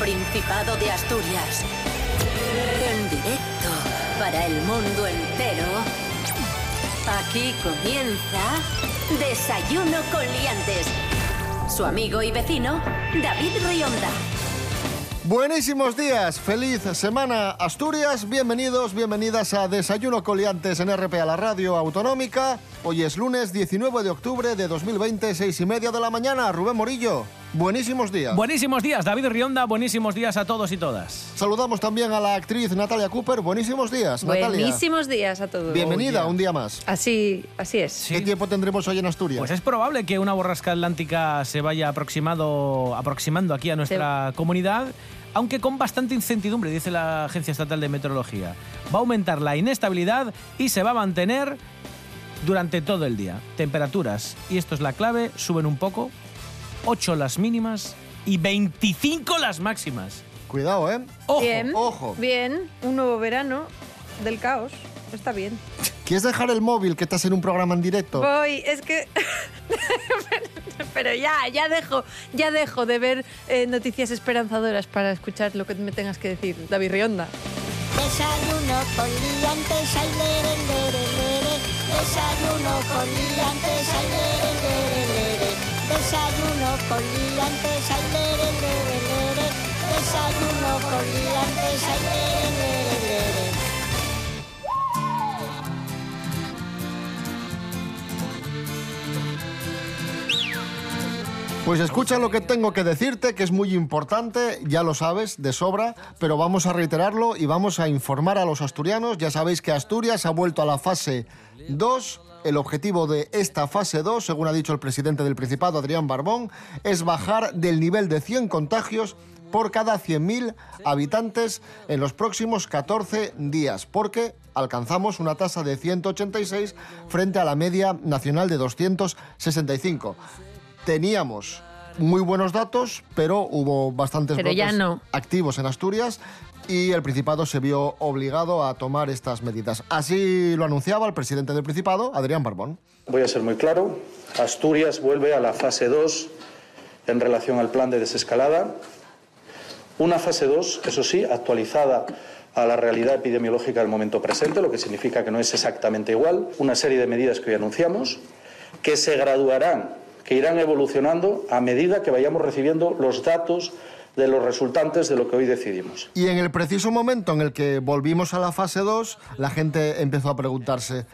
Principado de Asturias. En directo para el mundo entero. Aquí comienza Desayuno con Liantes. Su amigo y vecino, David Rionda. Buenísimos días, feliz semana Asturias, bienvenidos, bienvenidas a Desayuno Coliantes en RP a la radio autonómica. Hoy es lunes 19 de octubre de 2020, seis y media de la mañana. Rubén Morillo, buenísimos días. Buenísimos días, David Rionda, buenísimos días a todos y todas. Saludamos también a la actriz Natalia Cooper, buenísimos días, Natalia. Buenísimos días a todos. Bienvenida un día más. Así, así es. ¿Qué tiempo tendremos hoy en Asturias? Pues es probable que una borrasca atlántica se vaya aproximado, aproximando aquí a nuestra comunidad, aunque con bastante incertidumbre, dice la Agencia Estatal de Meteorología. Va a aumentar la inestabilidad y se va a mantener durante todo el día. Temperaturas, y esto es la clave, suben un poco, 8 las mínimas y 25 las máximas. Cuidado, ¿eh? Ojo, bien, ojo. bien. Un nuevo verano del caos. Está bien. ¿Quieres dejar el móvil que estás en un programa en directo? Voy, es que... Pero ya, ya dejo, ya dejo de ver eh, noticias esperanzadoras para escuchar lo que me tengas que decir, David Rionda. Desayuno con liantes, ay, lere, lere, lere. Desayuno con liantes, ay, lere, lere, lere. Desayuno con liantes, ay, lere, lere, lere. Desayuno con liantes, ay, lere, lere, lere. Pues escucha lo que tengo que decirte, que es muy importante, ya lo sabes, de sobra, pero vamos a reiterarlo y vamos a informar a los asturianos. Ya sabéis que Asturias ha vuelto a la fase 2. El objetivo de esta fase 2, según ha dicho el presidente del Principado, Adrián Barbón, es bajar del nivel de 100 contagios por cada 100.000 habitantes en los próximos 14 días, porque alcanzamos una tasa de 186 frente a la media nacional de 265 teníamos muy buenos datos, pero hubo bastantes Pero ya brotes no. activos en Asturias y el Principado se vio obligado a tomar estas medidas. Así lo anunciaba el presidente del Principado, Adrián Barbón. Voy a ser muy claro. Asturias vuelve a la fase 2 en relación al plan de desescalada. Una fase 2, eso sí, actualizada a la realidad epidemiológica del momento presente, lo que significa que no es exactamente igual. Una serie de medidas que hoy anunciamos, que se graduarán, que irán evolucionando a medida que vayamos recibiendo los datos de los resultantes de lo que hoy decidimos. Y en el preciso momento en el que volvimos a la fase 2, la gente empezó a preguntarse,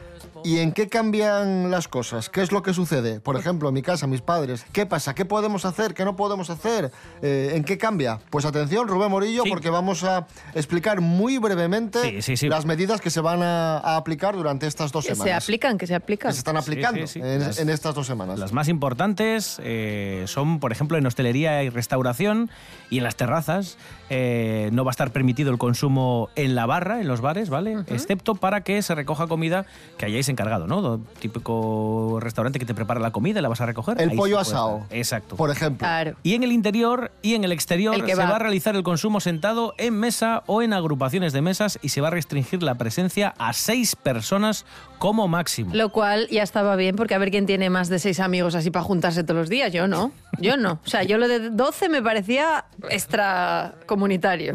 ¿y en qué cambian las cosas? ¿Qué es lo que sucede? Por ejemplo, en mi casa, mis padres, ¿qué pasa? ¿Qué podemos hacer? ¿Qué no podemos hacer? Eh, ¿En qué cambia? Pues atención, Rubén Morillo, Sí. porque vamos a explicar muy brevemente Sí, sí, sí. las medidas que se van a, a aplicar durante estas dos Que semanas. se aplican, que se aplican. que se están aplicando sí, sí. En, Las- en estas dos semanas. Las más importantes eh, son, por ejemplo, en hostelería y restauración y en las terrazas. Eh, no va a estar permitido el consumo en la barra, en los bares, ¿vale? Excepto para que se recoja comida que hayáis encargado, ¿no? Típico restaurante que te prepara la comida y la vas a recoger. El ahí pollo asado, estar. Exacto. por ejemplo. Claro. Y en el interior y en el exterior El se va a realizar el consumo sentado en mesa o en agrupaciones de mesas y se va a restringir la presencia a seis personas como máximo. Lo cual ya estaba bien, porque a ver quién tiene más de seis amigos así para juntarse todos los días. Yo no. Yo no. O sea, yo lo de 12 me parecía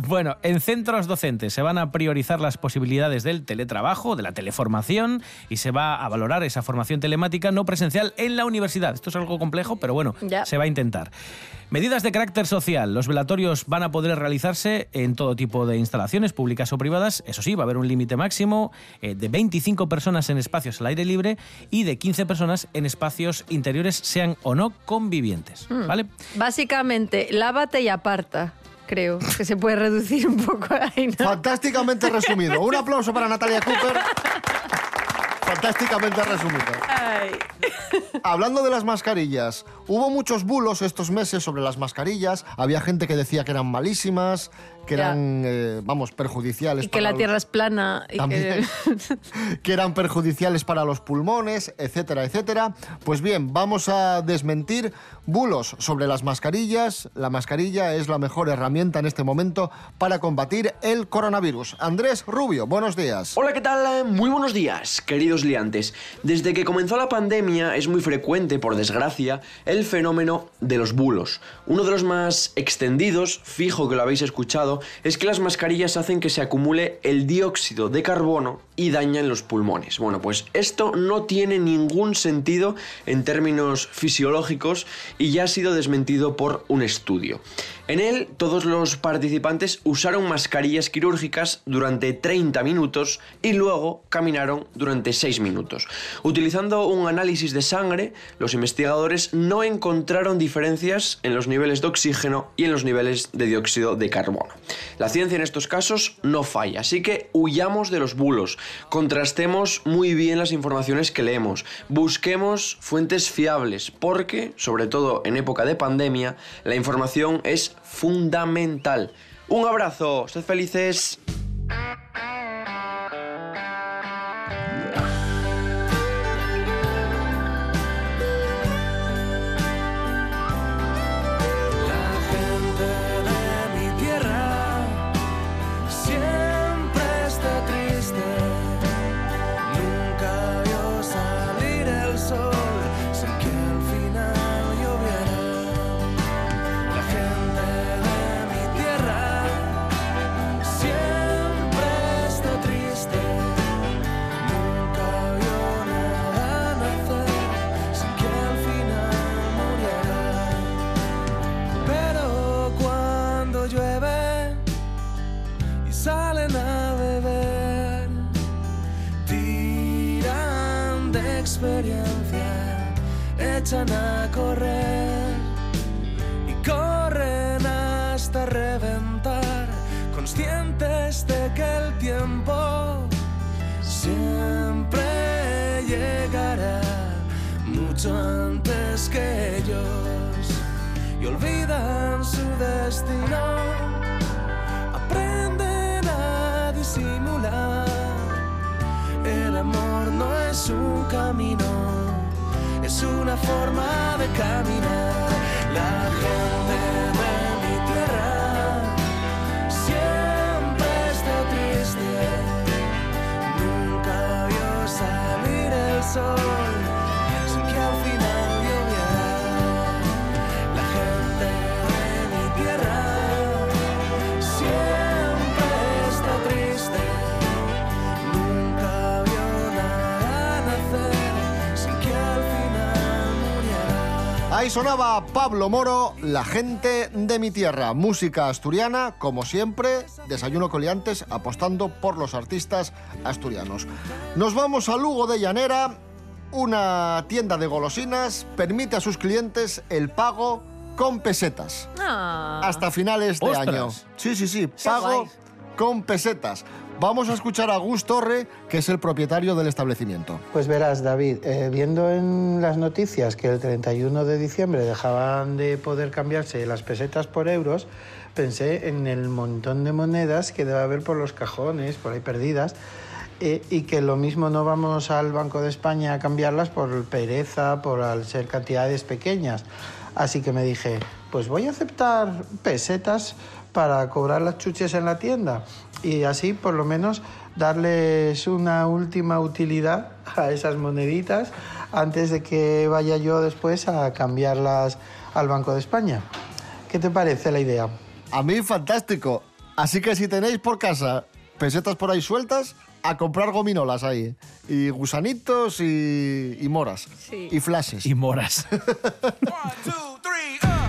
Bueno, en centros docentes se van a priorizar las posibilidades del teletrabajo, de la teleformación y se va a valorar esa formación telemática no presencial en la universidad. Esto es algo complejo, pero bueno, Ya. se va a intentar. Medidas de carácter social. Los velatorios van a poder realizarse en todo tipo de instalaciones, públicas o privadas. Eso sí, va a haber un límite máximo eh, de 25 personas en espacios al aire libre y de 15 personas en espacios interiores, sean o no convivientes. ¿Vale? Básicamente, lávate y aparta. Creo que se puede reducir un poco ahí, ¿no? Fantásticamente resumido. Un aplauso para Natalia Cooper. Fantásticamente resumido. Ay. Hablando de las mascarillas, hubo muchos bulos estos meses sobre las mascarillas. Había gente que decía que eran malísimas, que Ya. eran, eh, vamos, perjudiciales. Y que para la los- tierra es plana. Y También. que... que eran perjudiciales para los pulmones, etcétera, etcétera. Pues bien, vamos a desmentir bulos sobre las mascarillas. La mascarilla es la mejor herramienta en este momento para combatir el coronavirus. Andrés Rubio, buenos días. Hola, ¿qué tal? Muy buenos días, queridos Desde que comenzó la pandemia es muy frecuente, por desgracia, el fenómeno de los bulos. Uno de los más extendidos, fijo que lo habéis escuchado, es que las mascarillas hacen que se acumule el dióxido de carbono y dañan los pulmones. Bueno, pues esto no tiene ningún sentido en términos fisiológicos y ya ha sido desmentido por un estudio. En él, todos los participantes usaron mascarillas quirúrgicas durante 30 minutos y luego caminaron durante 6 minutos. Utilizando un análisis de sangre, los investigadores no encontraron diferencias en los niveles de oxígeno y en los niveles de dióxido de carbono. La ciencia en estos casos no falla, así que huyamos de los bulos, contrastemos muy bien las informaciones que leemos, busquemos fuentes fiables, porque, sobre todo en época de pandemia, la información es fundamental. Un abrazo, sed felices. Ahí sonaba Pablo Moro, la gente de mi tierra. Música asturiana, como siempre, desayuno coliantes, apostando por los artistas asturianos. Nos vamos a Lugo de Llanera. Una tienda de golosinas permite a sus clientes el pago con pesetas. Ah. Hasta finales de ¡Ostras! año. Sí, sí, sí, pago con pesetas. Vamos a escuchar a Gus Torre, que es el propietario del establecimiento. Pues verás, David, eh, viendo en las noticias que el 31 de diciembre dejaban de poder cambiarse las pesetas por euros, pensé en el montón de monedas que debe haber por los cajones, por ahí perdidas, eh, y que lo mismo no vamos al Banco de España a cambiarlas por pereza, por al ser cantidades pequeñas. Así que me dije, pues voy a aceptar pesetas para cobrar las chuches en la tienda y así por lo menos darles una última utilidad a esas moneditas antes de que vaya yo después a cambiarlas al Banco de España. ¿Qué te parece la idea? A mí fantástico. Así que si tenéis por casa pesetas por ahí sueltas, a comprar gominolas ahí. Y gusanitos y, y moras. Sí. Y flashes. Y moras. One, two, three, uh.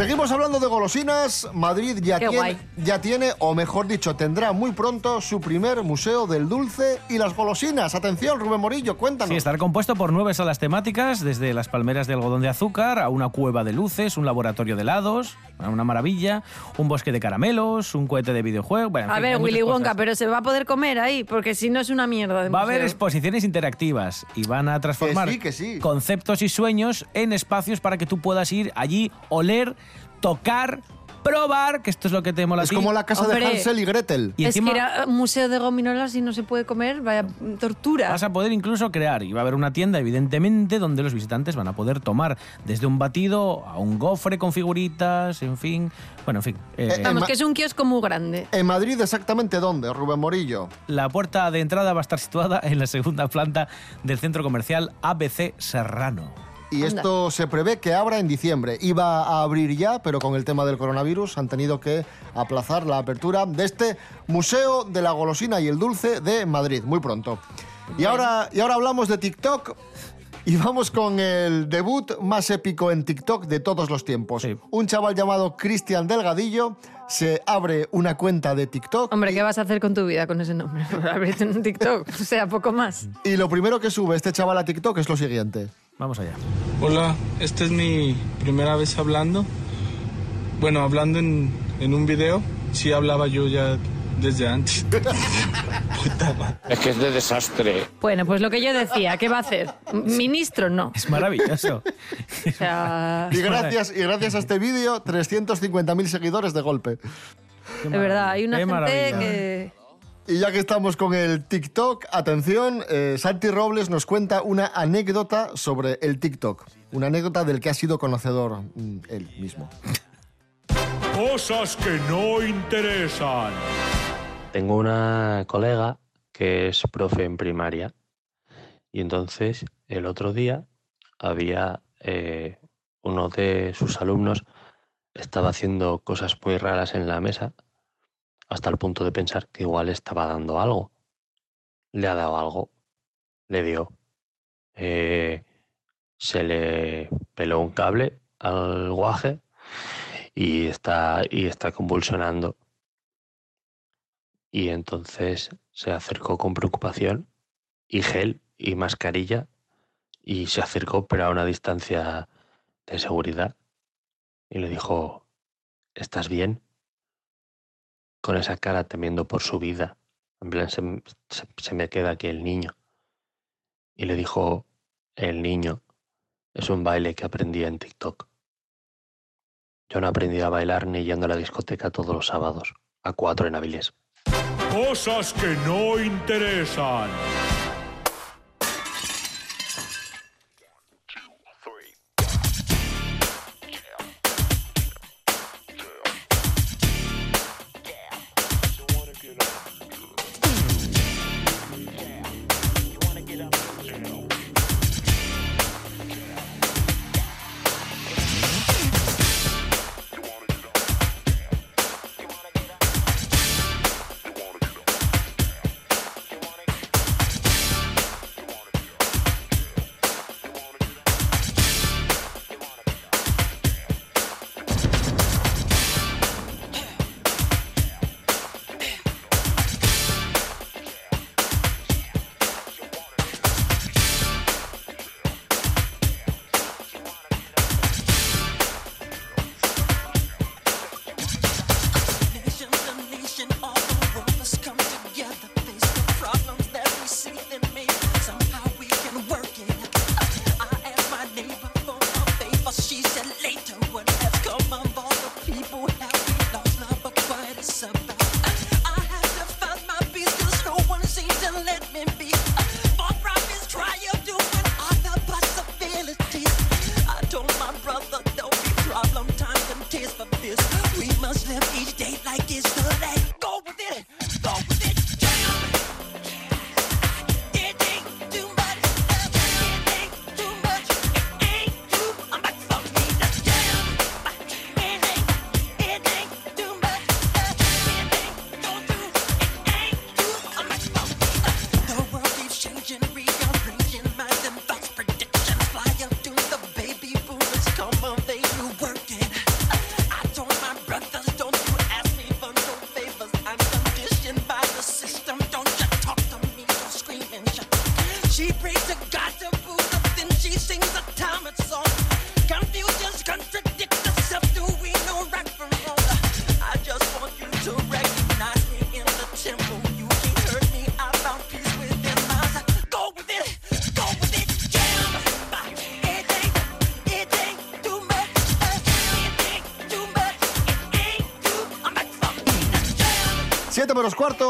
Seguimos hablando de golosinas. Madrid ya Qué tiene, guay. ya tiene, o mejor dicho, tendrá muy pronto su primer museo del dulce y las golosinas. Atención, Rubén Morillo, cuéntanos. Sí, estará compuesto por nueve salas temáticas, desde las palmeras de algodón de azúcar a una cueva de luces, un laboratorio de helados, una maravilla, un bosque de caramelos, un cohete de videojuegos. bueno, en A fin, ver, Willy Wonka, cosas. pero se va a poder comer ahí, porque si no es una mierda. de Va a haber exposiciones interactivas y van a transformar Que sí, que sí. conceptos y sueños en espacios para que tú puedas ir allí, oler, tocar, probar, que esto es lo que te mola a Es ti. como la casa de. Hansel y Gretel. Y es que ir a un museo de gominolas y no se puede comer, vaya tortura. vas a poder incluso crear, y va a haber una tienda, evidentemente, donde los visitantes van a poder tomar desde un batido a un gofre con figuritas, en fin. Bueno, en fin. eh, Vamos, ma- que es un kiosco muy grande. ¿En Madrid exactamente dónde, Rubén Morillo? La puerta de entrada va a estar situada en la segunda planta del centro comercial ABC Serrano. Y Anda. esto se prevé que abra en diciembre. Iba a abrir ya, pero con el tema del coronavirus han tenido que aplazar la apertura de este Museo de la Golosina y el Dulce de Madrid, muy pronto. Y ahora, y ahora hablamos de TikTok y vamos con el debut más épico en TikTok de todos los tiempos. Sí. Un chaval llamado Cristian Delgadillo se abre una cuenta de TikTok Hombre, ¿qué vas a hacer con tu vida con ese nombre? Abrirte un TikTok, o sea, poco más. y lo primero que sube este chaval a TikTok es lo siguiente. Vamos allá. Hola, esta es mi primera vez hablando. Bueno, hablando en, en un video. Sí hablaba yo ya desde antes. Puta madre. Es que es de desastre. Bueno, pues lo que yo decía, ¿qué va a hacer? Ministro, no. Es maravilloso. O sea, Y gracias, y gracias a este vídeo, 350.000 seguidores de golpe. de verdad, hay una Qué gente maravilla. que... Y ya que estamos con el TikTok, atención, eh, Santi Robles nos cuenta una anécdota sobre el TikTok. Una anécdota del que ha sido conocedor mm, él mismo. Cosas que no interesan. Tengo una colega que es profe en primaria y entonces el otro día había eh, uno de sus alumnos estaba haciendo cosas muy raras en la mesa hasta el punto de pensar que igual estaba dando algo. Le ha dado algo, le dio. Eh, se le peló un cable al guaje y está, y está convulsionando. Y entonces se acercó con preocupación y gel y mascarilla y se acercó pero a una distancia de seguridad y le dijo, ¿estás bien? Con esa cara temiendo por su vida. En plan, se, me queda aquí el niño. Y le dijo, el niño es un baile que aprendí en TikTok. Yo no aprendí a bailar ni yendo a la discoteca todos los sábados, a cuatro en Avilés. Cosas que no interesan.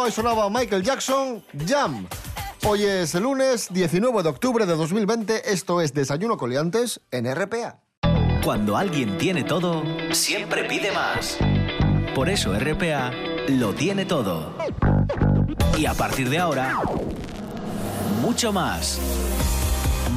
Ahí sonaba Michael Jackson, Jam. Hoy es el lunes 19 de octubre de 2020, esto es Desayuno Coliantes en RPA. Cuando alguien tiene todo, siempre pide más. Por eso RPA lo tiene todo. Y a partir de ahora, mucho más.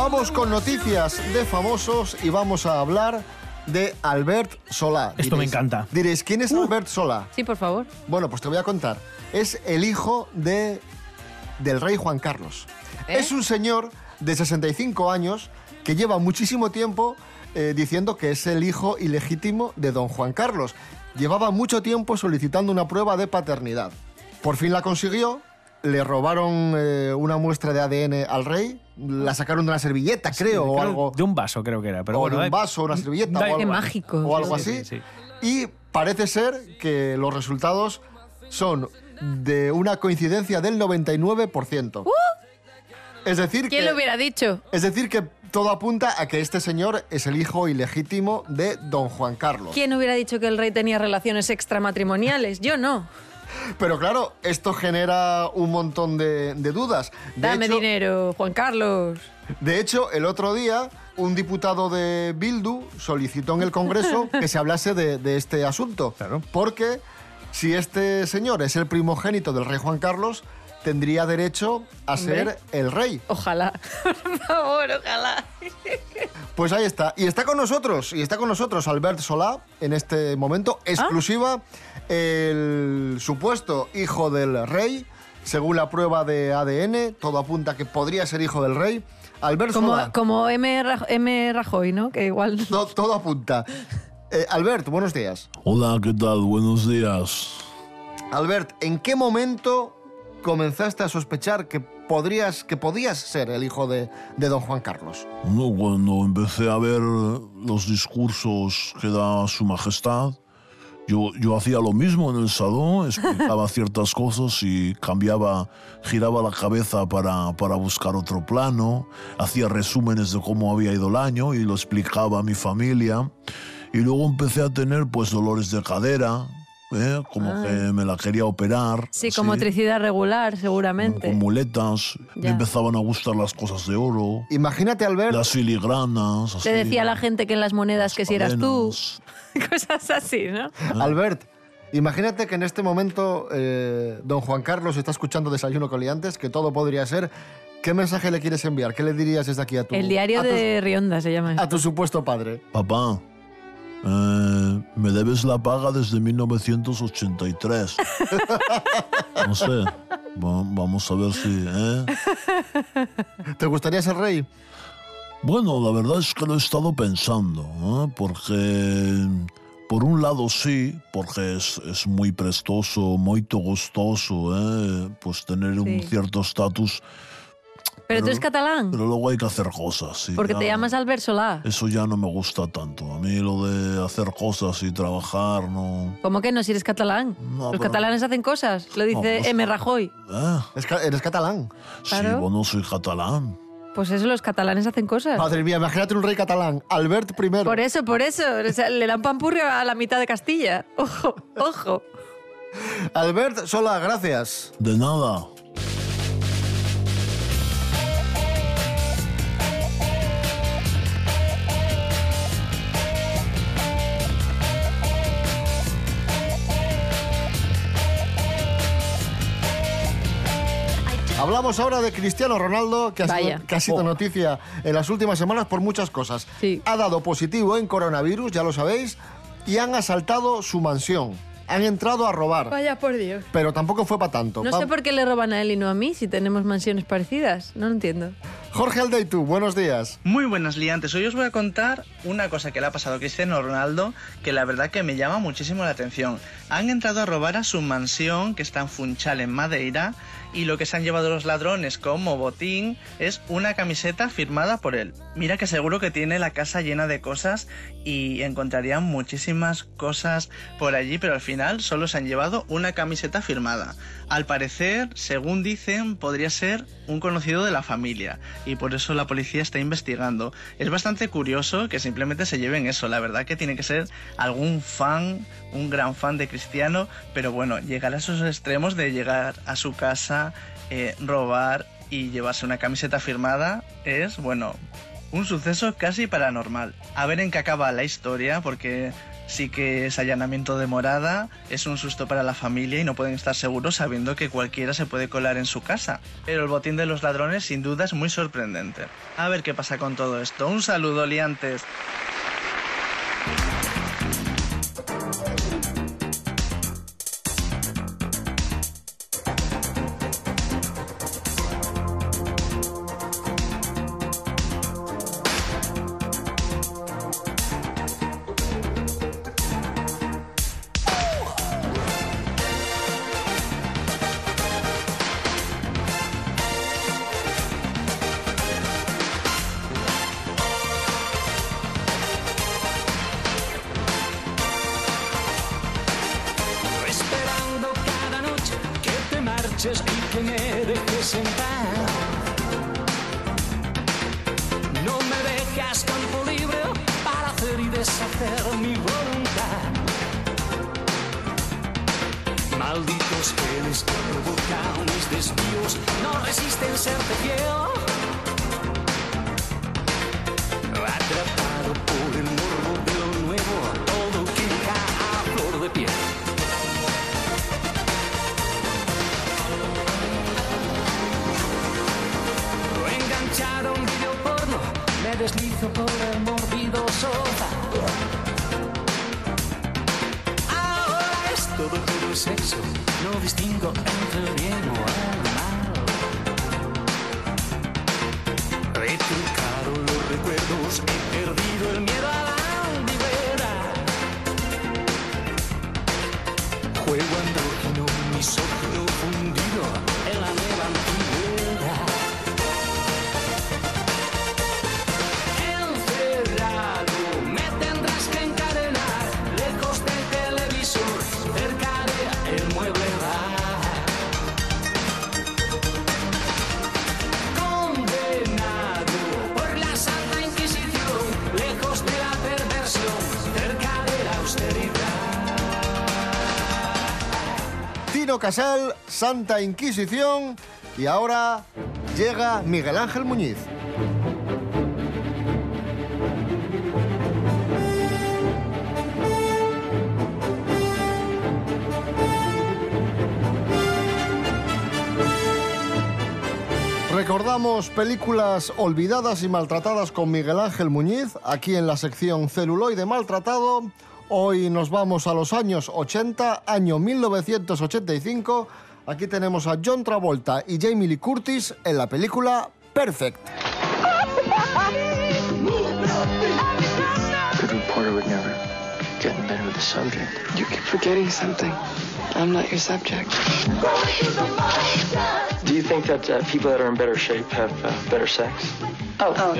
Vamos con noticias de famosos y vamos a hablar de Albert Solá. Esto me encanta. Diréis, ¿quién es Albert Solá? Sí, por favor. Bueno, pues te voy a contar. Es el hijo de, del rey Juan Carlos. ¿Eh? Es un señor de 65 años que lleva muchísimo tiempo eh, diciendo que es el hijo ilegítimo de don Juan Carlos. Llevaba mucho tiempo solicitando una prueba de paternidad. Por fin la consiguió. Le robaron eh, una muestra de ADN al rey, la sacaron de una servilleta, creo, o algo. De un vaso, creo que era. Pero o bueno, de un vaso, una servilleta, o algo, mágico. o algo Sí, así. sí, sí. Y parece ser que los resultados son de una coincidencia del 99%. Es decir, Uh. ¿Quién que, lo hubiera dicho? es decir, que todo apunta a que este señor es el hijo ilegítimo de don Juan Carlos. ¿Quién hubiera dicho que el rey tenía relaciones extramatrimoniales? Yo no. Pero claro, esto genera un montón de, de dudas. De Dame hecho, dinero, Juan Carlos. De hecho, el otro día, un diputado de Bildu solicitó en el Congreso que se hablase de, de este asunto. Porque si este señor es el primogénito del rey Juan Carlos, tendría derecho a Hombre. ser el rey. Ojalá. Por favor, ojalá. Pues ahí está. Y está con nosotros, y está con nosotros Albert Solá en este momento, Ah. El supuesto hijo del rey, según la prueba de ADN, todo apunta que podría ser hijo del rey. Albert Como, como M. Raj- M. Rajoy, ¿no? Que igual... Todo, todo apunta. Eh, Albert, buenos días. Hola, ¿qué tal? Buenos días. Albert, ¿en qué momento comenzaste a sospechar que podrías, que podías ser el hijo de, de don Juan Carlos? No, cuando empecé a ver los discursos que da su majestad, yo, yo hacía lo mismo en el salón, explicaba ciertas cosas y cambiaba, giraba la cabeza para, para buscar otro plano, hacía resúmenes de cómo había ido el año y lo explicaba a mi familia. Y luego empecé a tener pues dolores de cadera, ¿eh? como Ah. que me la quería operar. Sí, con así. motricidad regular, seguramente. con muletas, me Ya. empezaban a gustar las cosas de oro. Imagínate, Albert. Las filigranas. así. Te decía la gente que en las monedas que si eras tú. Cosas así, ¿no? Albert, imagínate que en este momento eh, don Juan Carlos está escuchando Desayuno con Liantes, que todo podría ser. ¿Qué mensaje le quieres enviar? ¿Qué le dirías desde aquí a tu, El diario tu- de Rionda se llama. a tu supuesto padre? Papá, eh, me debes la paga desde 1983. no sé. Va- vamos a ver si... ¿eh? ¿Te gustaría ser rey? Bueno, la verdad es que lo he estado pensando, ¿eh? porque por un lado sí, porque es, es muy prestoso, muy gustoso, ¿eh? pues tener un cierto estatus, Pero tú eres catalán. pero luego hay que hacer cosas. sí, Porque te llamas Albert Solá. Eso ya no me gusta tanto. A mí lo de hacer cosas y trabajar no... ¿Cómo que no si eres catalán? Los pero- catalanes hacen cosas. Lo dice pues- M. Rajoy. ¿Eh? eres catalán. Claro. Sí, bueno, soy catalán. Pues eso, los catalanes hacen cosas. Madre mía, imagínate un rey catalán, Albert I. Por eso, por eso. O sea, le dan pampurrio a la mitad de Castilla. Ojo, ojo. Albert Sola, gracias. De nada. Hablamos ahora de Cristiano Ronaldo, que ha, sido, Vaya. que ha sido noticia en las últimas semanas por muchas cosas. Ha dado positivo en coronavirus, ya lo sabéis, y han asaltado su mansión. Han entrado a robar, Vaya por Dios. pero tampoco fue para tanto. No Pa- sé por qué le roban a él y no a mí si tenemos mansiones parecidas. No lo entiendo. Jorge Aldeitu, buenos días. Muy buenas liantes. Hoy os voy a contar una cosa que le ha pasado a Cristiano Ronaldo que la verdad que me llama muchísimo la atención. Han entrado a robar a su mansión que está en Funchal, en Madeira, y lo que se han llevado los ladrones como botín es una camiseta firmada por él. Mira que seguro que tiene la casa llena de cosas y encontrarían muchísimas cosas por allí, pero al final solo se han llevado una camiseta firmada. Al parecer, según dicen, podría ser un conocido de la familia y por eso la policía está investigando. Es bastante curioso que simplemente se lleven eso, la verdad que tiene que ser algún fan, un gran fan de pero bueno, llegar a esos extremos de llegar a su casa, eh, robar y llevarse una camiseta firmada es, bueno, un suceso casi paranormal. A ver en qué acaba la historia, porque sí que es allanamiento de morada, es un susto para la familia y no pueden estar seguros sabiendo que cualquiera se puede colar en su casa. Pero el botín de los ladrones sin duda es muy sorprendente. A ver qué pasa con todo esto. Un saludo, liantes. Casal, Santa Inquisición y ahora llega Miguel Ángel Muñiz. Recordamos películas olvidadas y maltratadas con Miguel Ángel Muñiz, aquí en la sección Celuloide Maltratado. Hoy nos vamos a los años 80, año 1985. Aquí tenemos a John Travolta y Jamie Lee Curtis en la película Perfect. Good reporter would never get in bed with the subject. You keep forgetting something. I'm not your subject. Do you think that uh, people that are in better shape have uh, better sex? Oh,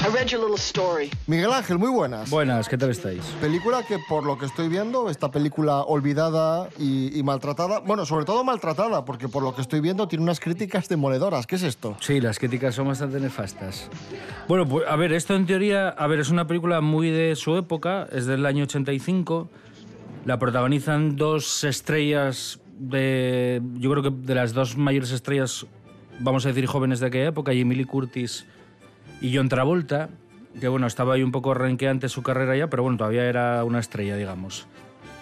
I read your little story. Miguel Ángel, muy buenas. Buenas, ¿qué tal estáis? Película que por lo que estoy viendo, esta película olvidada y, y maltratada, bueno, sobre todo maltratada, porque por lo que estoy viendo tiene unas críticas demoledoras. ¿Qué es esto? Sí, las críticas son bastante nefastas. Bueno, pues a ver, esto en teoría, a ver, es una película muy de su época, es del año 85. La protagonizan dos estrellas de, yo creo que de las dos mayores estrellas, vamos a decir jóvenes de aquella época, Jamie Lee Curtis y John Travolta, que bueno, estaba ahí un poco renqueante su carrera ya, pero bueno, todavía era una estrella, digamos.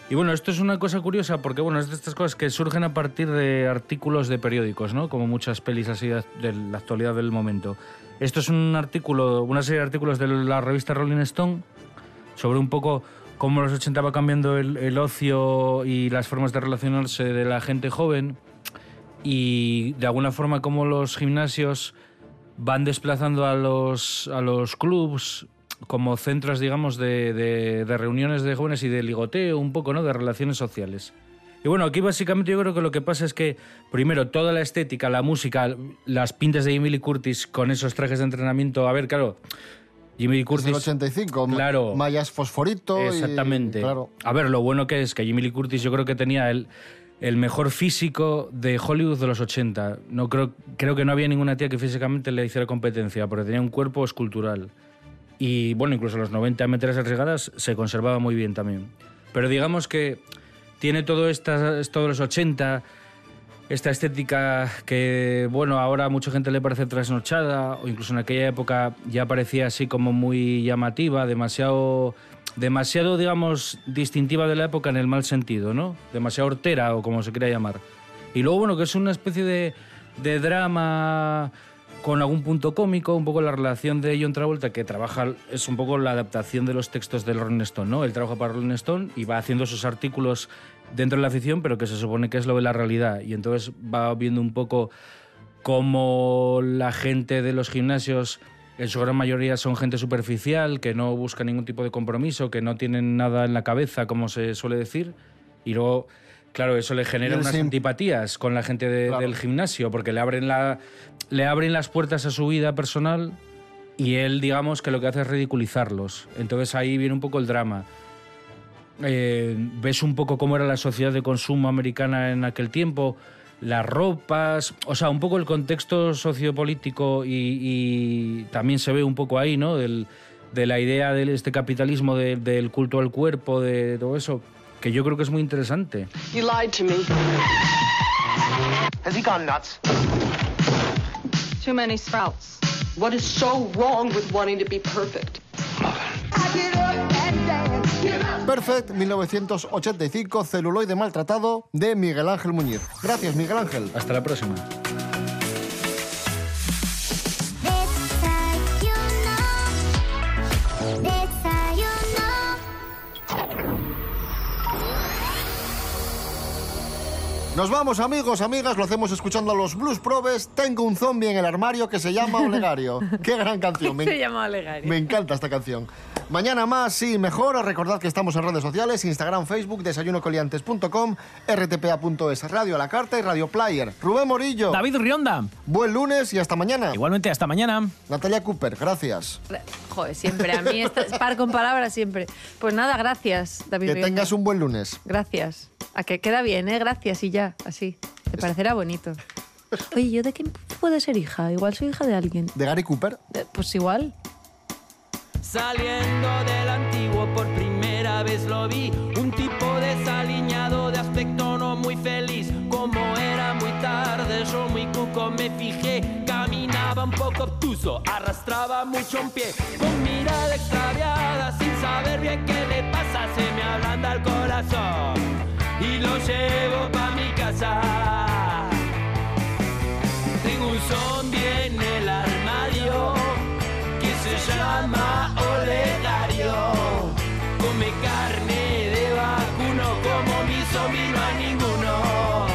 Y bueno, esto es una cosa curiosa porque bueno, es de estas cosas que surgen a partir de artículos de periódicos, ¿no? Como muchas pelis así de la actualidad del momento. Esto es un artículo, una serie de artículos de la revista Rolling Stone sobre un poco cómo los 80 va cambiando el ocio y las formas de relacionarse de la gente joven. Y de alguna forma como los gimnasios van desplazando a los, a los clubs como centros, digamos, de, de- de reuniones de jóvenes y de ligoteo, un poco, ¿no? De relaciones sociales. Y bueno, aquí básicamente yo creo que lo que pasa es que, primero, toda la estética, la música, las pintas de Lee Curtis con esos trajes de entrenamiento, a ver, claro, Jimmy Curtis... el 85, Claro. mallas fosforito. y- Exactamente. claro. A ver, lo bueno que es que Jimmy Lee Curtis yo creo que tenía el, el mejor físico de Hollywood de los 80. No creo, creo que no había ninguna tía que físicamente le hiciera competencia, porque tenía un cuerpo escultural. Y bueno, incluso los 90 metros arriesgadas se conservaba muy bien también. Pero digamos que tiene todo esta, todos los 80, esta estética que, bueno, ahora a mucha gente le parece trasnochada, o incluso en aquella época ya parecía así como muy llamativa, demasiado, demasiado, digamos, distintiva de la época en el mal sentido, ¿no? Demasiado hortera, o como se quiera llamar. Y luego, bueno, que es una especie de, de drama con algún punto cómico, un poco la relación de John Travolta, que trabaja, es un poco la adaptación de los textos del Rolling Stone, ¿no? Él trabaja para Rolling Stone y va haciendo sus artículos dentro de la ficción, pero que se supone que es lo de la realidad. Y entonces va viendo un poco cómo la gente de los gimnasios, en su gran mayoría son gente superficial, que no busca ningún tipo de compromiso, que no tienen nada en la cabeza, como se suele decir. Y luego, claro, eso le genera unas antipatías con la gente de- del gimnasio, porque le abren, la, le abren las puertas a su vida personal y él, digamos, que lo que hace es ridiculizarlos. Entonces ahí viene un poco el drama. Eh, ves un poco cómo era la sociedad de consumo americana en aquel tiempo, las ropas, o sea, un poco el contexto sociopolítico y, y también se ve un poco ahí, ¿no? Del- de la idea de este capitalismo de- del culto al cuerpo, de todo eso, que yo creo que es muy interesante. You lied to me. Has he gone nuts? Too many sprouts. What is so wrong with wanting to be perfect? Perfect, 1985, celuloide maltratado de Miguel Ángel Muñiz. Gracias, Miguel Ángel. Hasta la próxima. Nos vamos, amigos, amigas, lo hacemos escuchando a los Blues Probes. Tengo un zombie en el armario que se llama Olegario. Qué gran canción. me- Se llama Olegario. Me encanta esta canción. Mañana más, sí, mejor. Recordad que estamos en redes sociales, Instagram, Facebook, desayunocoliantes.com, rtpa.es, Radio a la Carta y Radio Player. Rubén Morillo. David Rionda. Buen lunes y hasta mañana. Igualmente, hasta mañana. Natalia Cooper, gracias. Joder, siempre. A mí es par con palabras siempre. Pues nada, gracias, David. Que Rionda. tengas un buen lunes. Gracias. A que queda bien, ¿eh? Gracias y ya, así. Te parecerá bonito. Oye, ¿yo de quién puedo ser hija? Igual soy hija de alguien. ¿De Gary Cooper? Eh, Pues igual. Saliendo del antiguo por primera vez lo vi. Un tipo desaliñado de aspecto no muy feliz. Como era muy tarde yo muy cuco me fijé. Caminaba un poco obtuso, arrastraba mucho un pie. Con mirada extraviada sin saber bien qué le pasa Se me ablanda el corazón. Y lo llevo pa' mi casa. Tengo un zombie llama Olegario. Come carne de vacuno como mi zombie no hay ninguno.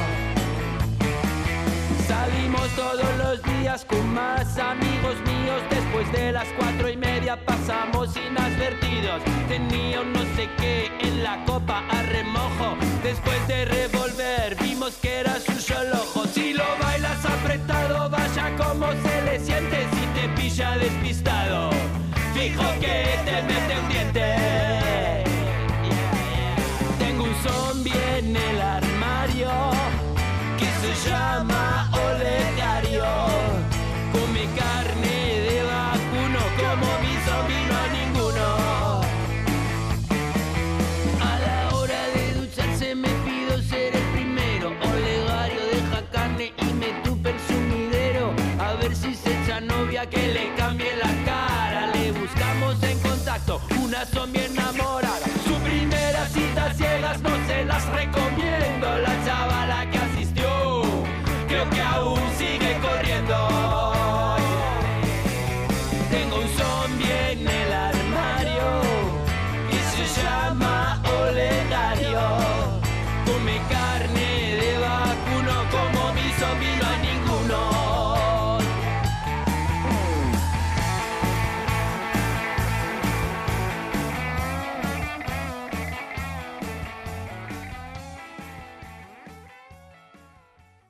Salimos todos los días con más amigos míos. Después de las cuatro y media pasamos inadvertidos. Tenía un no sé qué en la copa a remojo. Después de revolver vimos que era su solo ojo. Si lo bailas apretado, vaya como se le siente si te pilla despistado. Fijo que te mete un diente. Tengo un zombie en el armario que se llama Olegario. Come carne de vacuno como mi zombie no hay ninguno. A la hora de ducharse me pido ser el primero. Olegario deja carne y me tupe el sumidero. A ver si se echa novia que le cambie la corazón bien.